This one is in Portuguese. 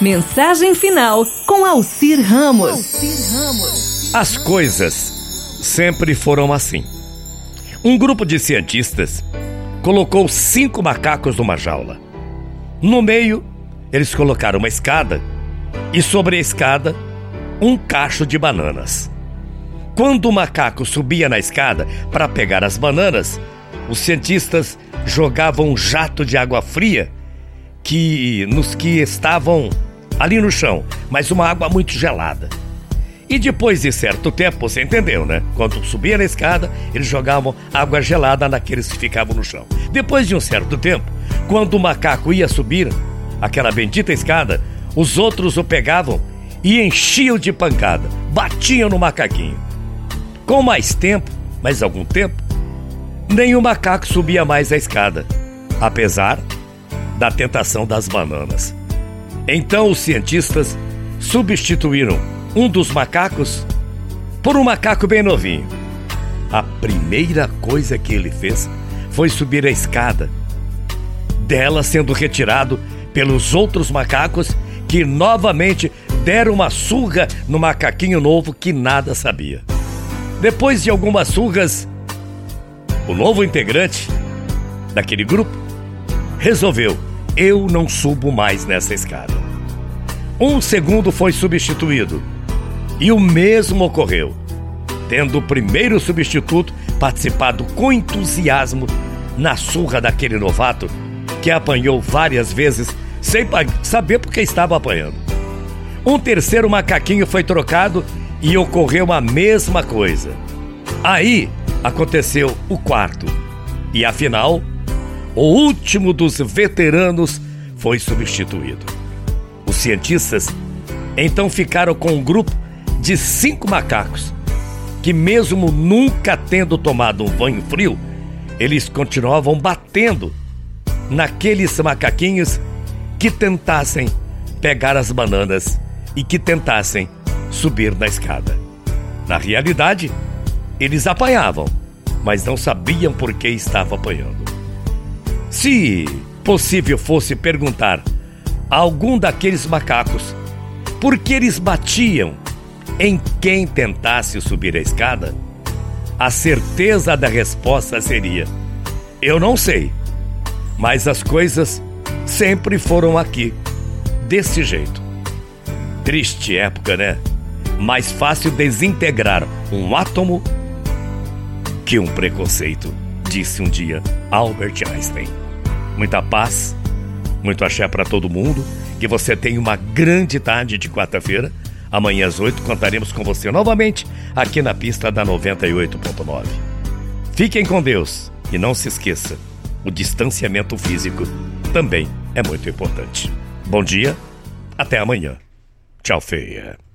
Mensagem final com Alcir Ramos. As coisas sempre foram assim. Um grupo de cientistas colocou cinco macacos numa jaula. No meio, eles colocaram uma escada e sobre a escada, um cacho de bananas. Quando o macaco subia na escada para pegar as bananas, os cientistas jogavam um jato de água fria que nos que estavam ali no chão, mas uma água muito gelada. E depois de certo tempo, você entendeu, né? Quando subia na escada, eles jogavam água gelada naqueles que ficavam no chão. Depois de um certo tempo, quando o macaco ia subir aquela bendita escada, os outros o pegavam e enchiam de pancada, batiam no macaquinho. Com mais tempo, mais algum tempo, nenhum macaco subia mais a escada, apesar da tentação das bananas. Então os cientistas substituíram um dos macacos por um macaco bem novinho. A primeira coisa que ele fez foi subir a escada, dela sendo retirado pelos outros macacos que novamente deram uma surra no macaquinho novo que nada sabia. Depois de algumas surras, o novo integrante daquele grupo resolveu: eu não subo mais nessa escada. Um segundo foi substituído. E o mesmo ocorreu, tendo o primeiro substituto participado com entusiasmo na surra daquele novato que apanhou várias vezes sem saber porque estava apanhando. Um terceiro macaquinho foi trocado e ocorreu a mesma coisa. Aí aconteceu o quarto, e afinal, o último dos veteranos foi substituído. Cientistas então ficaram com um grupo de cinco macacos que, mesmo nunca tendo tomado um banho frio, eles continuavam batendo naqueles macaquinhos que tentassem pegar as bananas e que tentassem subir na escada. Na realidade, eles apanhavam, mas não sabiam por que estavam apanhando. Se possível fosse perguntar algum daqueles macacos, porque eles batiam em quem tentasse subir a escada, a certeza da resposta seria: Eu não sei, mas as coisas sempre foram aqui, desse jeito. Triste época, né? Mais fácil desintegrar um átomo que um preconceito, disse um dia Albert Einstein. Muita paz muito axé para todo mundo. Que você tenha uma grande tarde de quarta-feira. Amanhã às 8 contaremos com você novamente aqui na pista da 98.9. Fiquem com Deus e não se esqueça, o distanciamento físico também é muito importante. Bom dia, até amanhã. Tchau, feia.